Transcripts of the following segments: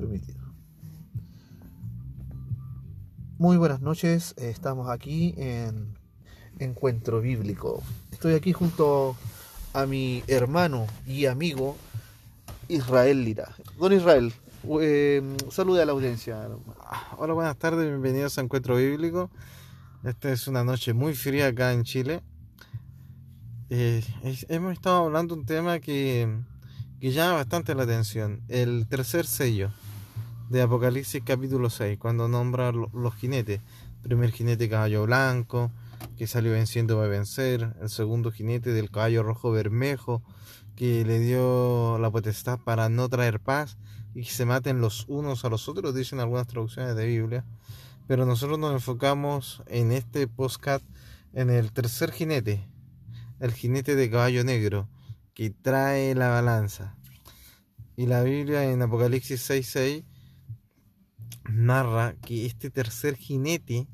permitido. Muy buenas noches, estamos aquí en Encuentro Bíblico. Estoy aquí junto a mi hermano y amigo Israel Lira. Don Israel, eh, salude a la audiencia. Hola, buenas tardes, bienvenidos a Encuentro Bíblico. Esta es una noche muy fría acá en Chile. Eh, hemos estado hablando un tema que, que llama bastante la atención, el tercer sello de Apocalipsis capítulo 6, cuando nombra los jinetes. Primer jinete caballo blanco, que salió venciendo va a vencer. El segundo jinete del caballo rojo bermejo, que le dio la potestad para no traer paz y que se maten los unos a los otros, dicen algunas traducciones de Biblia. Pero nosotros nos enfocamos en este postcat en el tercer jinete, el jinete de caballo negro, que trae la balanza. Y la Biblia en Apocalipsis 6.6 narra que este tercer jinete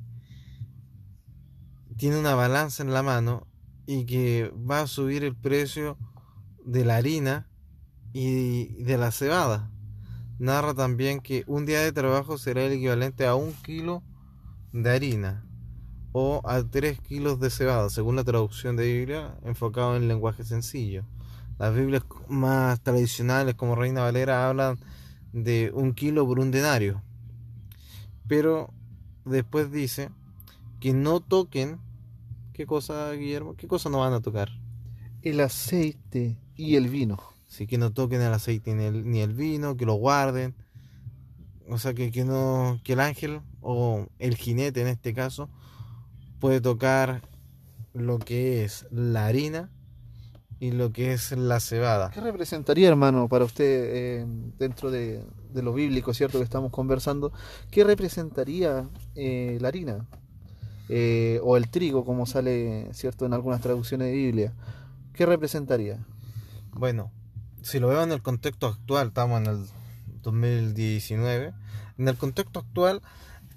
tiene una balanza en la mano y que va a subir el precio de la harina y de la cebada. Narra también que un día de trabajo será el equivalente a un kilo de harina o a tres kilos de cebada, según la traducción de Biblia, enfocado en lenguaje sencillo. Las Biblias más tradicionales, como Reina Valera, hablan de un kilo por un denario. Pero después dice que no toquen. ¿Qué cosa, Guillermo? ¿Qué cosa no van a tocar? El aceite y el vino. Sí, que no toquen el aceite ni el, ni el vino, que lo guarden. O sea, que, que, no, que el ángel o el jinete en este caso puede tocar lo que es la harina y lo que es la cebada. ¿Qué representaría, hermano, para usted eh, dentro de, de, lo bíblico, cierto, que estamos conversando? ¿Qué representaría eh, la harina? Eh, o el trigo, como sale, cierto, en algunas traducciones de Biblia. ¿Qué representaría? Bueno, si lo veo en el contexto actual, estamos en el 2019, en el contexto actual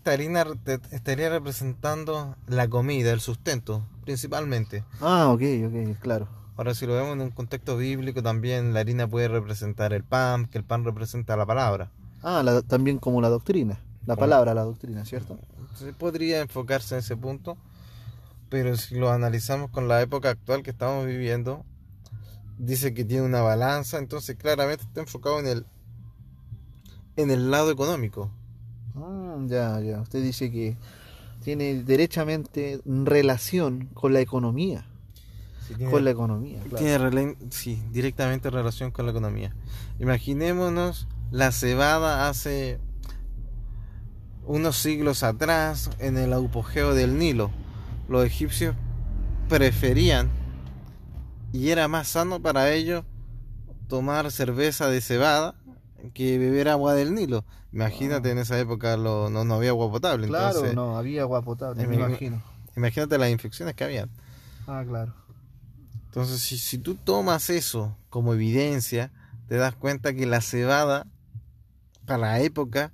esta harina estaría representando la comida, el sustento, principalmente. Ah, ok, ok, claro. Ahora, si lo vemos en un contexto bíblico, también la harina puede representar el pan, que el pan representa la palabra. Ah, también como la doctrina, la palabra, la doctrina, ¿cierto? Se podría enfocarse en ese punto, pero si lo analizamos con la época actual que estamos viviendo, dice que tiene una balanza, entonces claramente está enfocado en el en el lado económico. Ah, ya, ya. Usted dice que tiene derechamente relación con la economía. Con la economía. Tiene sí, directamente relación con la economía. Imaginémonos la cebada hace unos siglos atrás en el apogeo del Nilo. Los egipcios preferían y era más sano para ellos tomar cerveza de cebada que beber agua del Nilo. Imagínate, en esa época lo, no, no, había agua potable. Claro, no, había agua potable, me, imagino. Imagínate las infecciones que había. Ah, claro. Entonces, si, tú tomas eso como evidencia, te das cuenta que la cebada, para la época,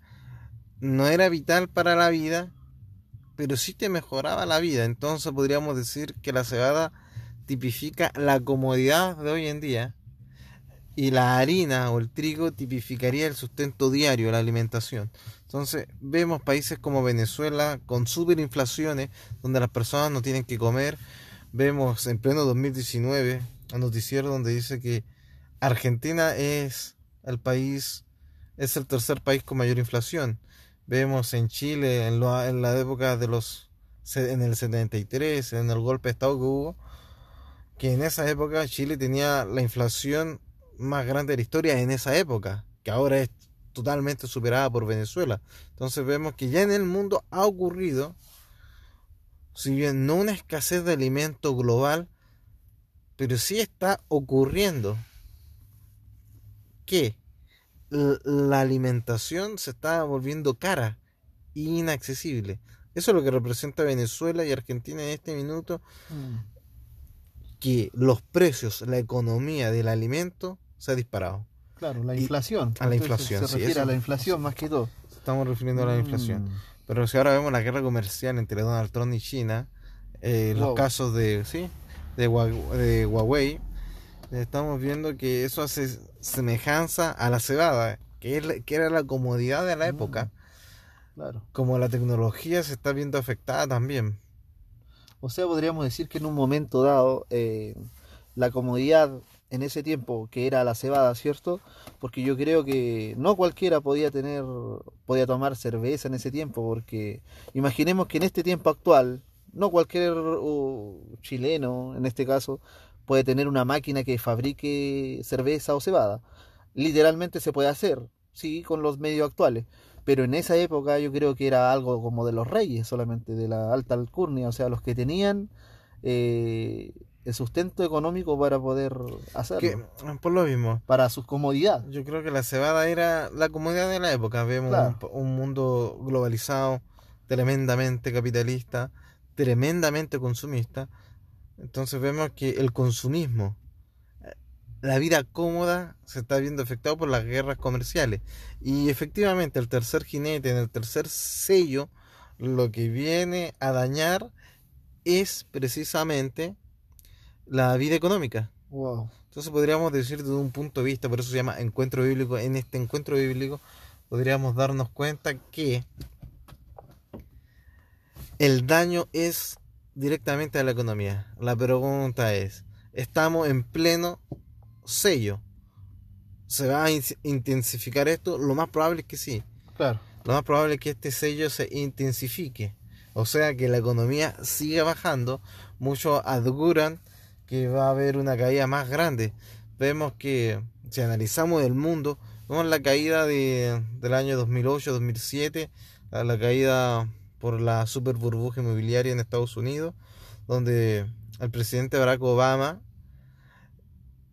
no era vital para la vida, pero sí te mejoraba la vida. Entonces podríamos decir que la cebada tipifica la comodidad de hoy en día y la harina o el trigo tipificaría el sustento diario, la alimentación. Entonces vemos países como Venezuela con superinflaciones donde las personas no tienen que comer. Vemos en pleno 2019 un noticiero donde dice que Argentina es el país, es el tercer país con mayor inflación. Vemos en Chile en, en la época de los en el 73, en el golpe de Estado que hubo, que en esa época Chile tenía la inflación más grande de la historia en esa época, que ahora es totalmente superada por Venezuela. Entonces vemos que ya en el mundo ha ocurrido, si bien no una escasez de alimento global, pero sí está ocurriendo que la alimentación se está volviendo cara e inaccesible. Eso es lo que representa Venezuela y Argentina en este minuto. Mm. Que los precios, la economía del alimento se ha disparado. Claro, la inflación. a la inflación, se, refiere a la inflación más que todo. Estamos refiriendo a la inflación. Mm. Pero si ahora vemos la guerra comercial entre Donald Trump y China, eh, los casos de, ¿sí? de, Huawei, estamos viendo que eso hace semejanza a la cebada. que, es que era la comodidad de la Mm. época, Claro. como la tecnología se está viendo afectada también. O sea, podríamos decir que en un momento dado, eh, la comodidad en ese tiempo, que era la cebada, ¿cierto? Porque yo creo que no cualquiera podía tener, podía tomar cerveza en ese tiempo, porque imaginemos que en este tiempo actual, no cualquier uh, chileno, en este caso, puede tener una máquina que fabrique cerveza o cebada. Literalmente se puede hacer, sí, con los medios actuales. Pero en esa época yo creo que era algo como de los reyes solamente, de la alta alcurnia, o sea, los que tenían eh, el sustento económico para poder hacerlo, Que, por lo mismo, para su comodidad. yo creo que la cebada era la comodidad de la época. Vemos Claro. un, un mundo globalizado, tremendamente capitalista, tremendamente consumista. Entonces vemos que el consumismo, eh, la vida cómoda, se está viendo afectado por las guerras comerciales. Y efectivamente el tercer jinete, en el tercer sello, lo que viene a dañar es precisamente la vida económica. Wow. Entonces podríamos decir desde un punto de vista, por eso se llama encuentro bíblico, en este encuentro bíblico podríamos darnos cuenta que el daño es directamente a la economía. La pregunta es, ¿estamos en pleno sello? ¿Se va a in- intensificar esto? Lo más probable es que sí. Claro. Lo más probable es que este sello se intensifique. O sea, que la economía siga bajando. Muchos auguran que va a haber una caída más grande. Vemos que, si analizamos el mundo, vemos la caída de, del año 2008-2007, a la caída por la super burbuja inmobiliaria en Estados Unidos, donde el presidente Barack Obama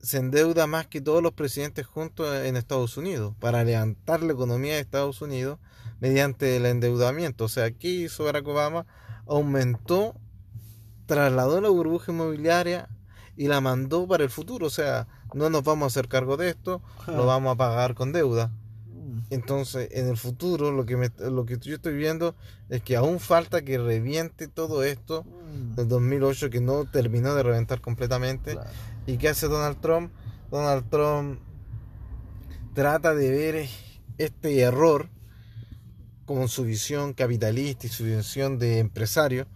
se endeuda más que todos los presidentes juntos en Estados Unidos para levantar la economía de Estados Unidos mediante el endeudamiento. O sea, ¿qué hizo Barack Obama? Aumentó, trasladó la burbuja inmobiliaria y la mandó para el futuro. O sea, no nos vamos a hacer cargo de esto, lo vamos a pagar con deuda. Mm, Entonces, en el futuro, lo que, me- lo que yo estoy viendo es que aún falta que reviente todo esto mm, del 2008 que no terminó de reventar completamente. claro. ¿Y qué hace Donald Trump? Donald Trump trata de ver este error con su visión capitalista y su visión de empresario,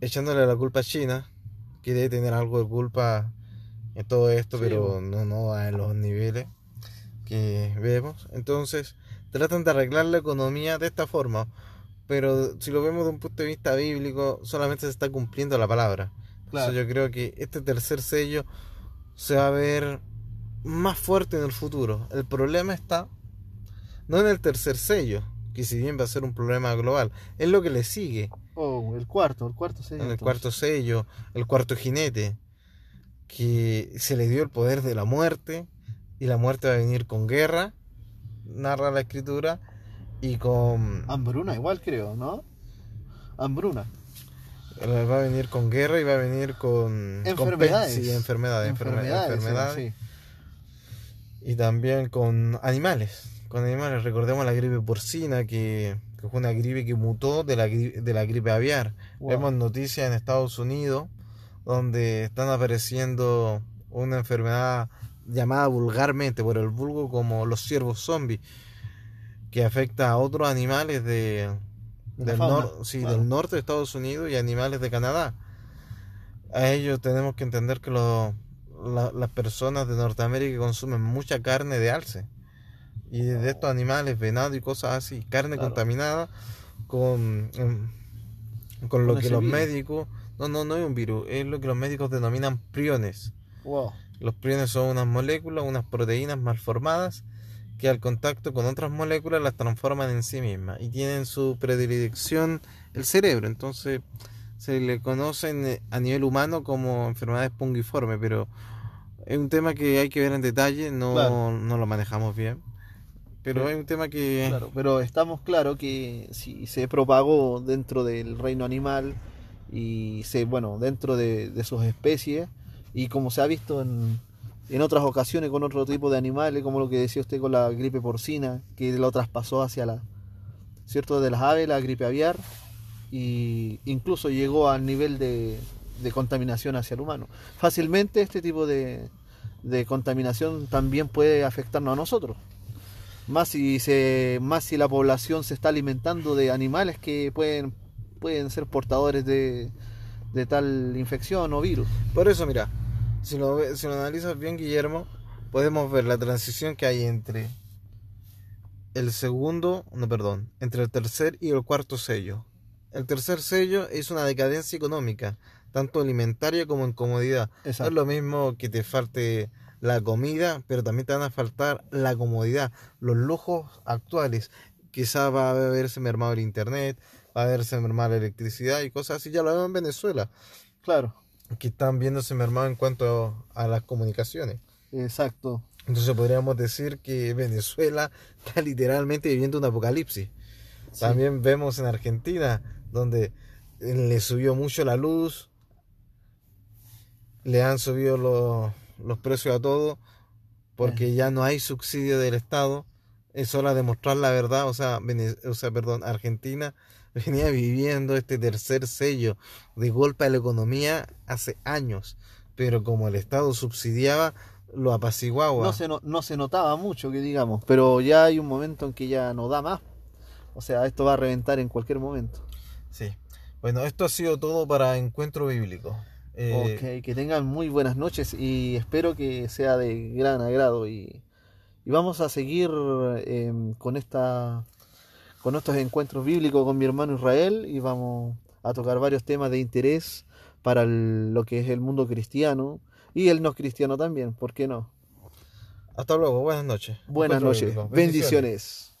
echándole la culpa a China, que debe tener algo de culpa en todo esto, Sí, pero no, no a los niveles que vemos. Entonces, tratan de arreglar la economía de esta forma, pero si lo vemos de un punto de vista bíblico, solamente se está cumpliendo la palabra. Claro. Entonces yo creo que este tercer sello se va a ver más fuerte en el futuro. El problema está no en el tercer sello, que si bien va a ser un problema global, es lo que le sigue. Oh, el cuarto, el cuarto sería En el entonces. cuarto sello, el cuarto jinete, que se le dio el poder de la muerte y la muerte va a venir con guerra, narra la escritura, y con... Hambruna igual creo, ¿no? Hambruna. Va a venir con guerra y va a venir con... Enfermedades. sí, enfermedades, enfermedades. enfermedades. sí. Y también con animales. Con animales, recordemos la gripe porcina, que, que fue una gripe que mutó de la, de la gripe aviar. Wow. Vemos noticias en Estados Unidos donde están apareciendo una enfermedad llamada vulgarmente por el vulgo como los ciervos zombies, que afecta a otros animales de, del, nor- sí, del norte de Estados Unidos y animales de Canadá. A ellos tenemos que entender que los- la- las personas de Norteamérica consumen mucha carne de alce. Y de estos animales, venado y cosas así, carne Claro. contaminada con, em, con lo que los virus. médicos, no, no, no es un virus, es lo que los médicos denominan priones. Wow. Los priones son unas moléculas, unas proteínas malformadas que al contacto con otras moléculas las transforman en sí mismas y tienen su predilección el cerebro. Entonces se le conocen eh, a nivel humano como enfermedades pungiformes, pero es un tema que hay que ver en detalle, no, Claro. no lo manejamos bien. Pero es un tema que... Claro, pero estamos claros que si se propagó dentro del reino animal y se, bueno, dentro de, de sus especies y como se ha visto en, en otras ocasiones con otro tipo de animales, como lo que decía usted con la gripe porcina, que lo traspasó hacia la, ¿cierto? De las aves, la gripe aviar y incluso llegó al nivel de, de contaminación hacia el humano. Fácilmente este tipo de, de contaminación también puede afectarnos a nosotros. Más si, se, más si la población se está alimentando de animales que pueden, pueden ser portadores de, de tal infección o virus. Por eso, mira, si lo, si lo analizas bien, Guillermo, podemos ver la transición que hay entre el segundo, no, perdón, entre el tercer y el cuarto sello. El tercer sello es una decadencia económica, tanto alimentaria como en comodidad. No es lo mismo que te falte la comida, pero también te van a faltar la comodidad, los lujos actuales. Quizá va a verse mermado el internet, va a verse mermada la electricidad y cosas así. Ya lo vemos en Venezuela, Claro, que están viéndose mermado en cuanto a las comunicaciones. exacto. Entonces podríamos decir que Venezuela está literalmente viviendo un apocalipsis. Sí. También vemos en Argentina, donde le subió mucho la luz, le han subido los, los precios a todo, porque ya no hay subsidio del Estado. Es hora de mostrar la verdad. O sea, o sea, perdón, Argentina venía viviendo este tercer sello de golpe a la economía hace años, pero como el Estado subsidiaba, lo apaciguaba. No se, no, no se notaba mucho, que digamos, pero ya hay un momento en que ya no da más. O sea, esto va a reventar en cualquier momento. Sí. Bueno, esto ha sido todo para Encuentro Bíblico. Eh, Ok, que tengan muy buenas noches y espero que sea de gran agrado y, y vamos a seguir em, con esta con estos encuentros bíblicos con mi hermano Israel y vamos a tocar varios temas de interés para el- lo que es el mundo cristiano y el no cristiano también, ¿por qué no? Hasta luego, buenas noches. Buenas noches, Bíblico. bendiciones.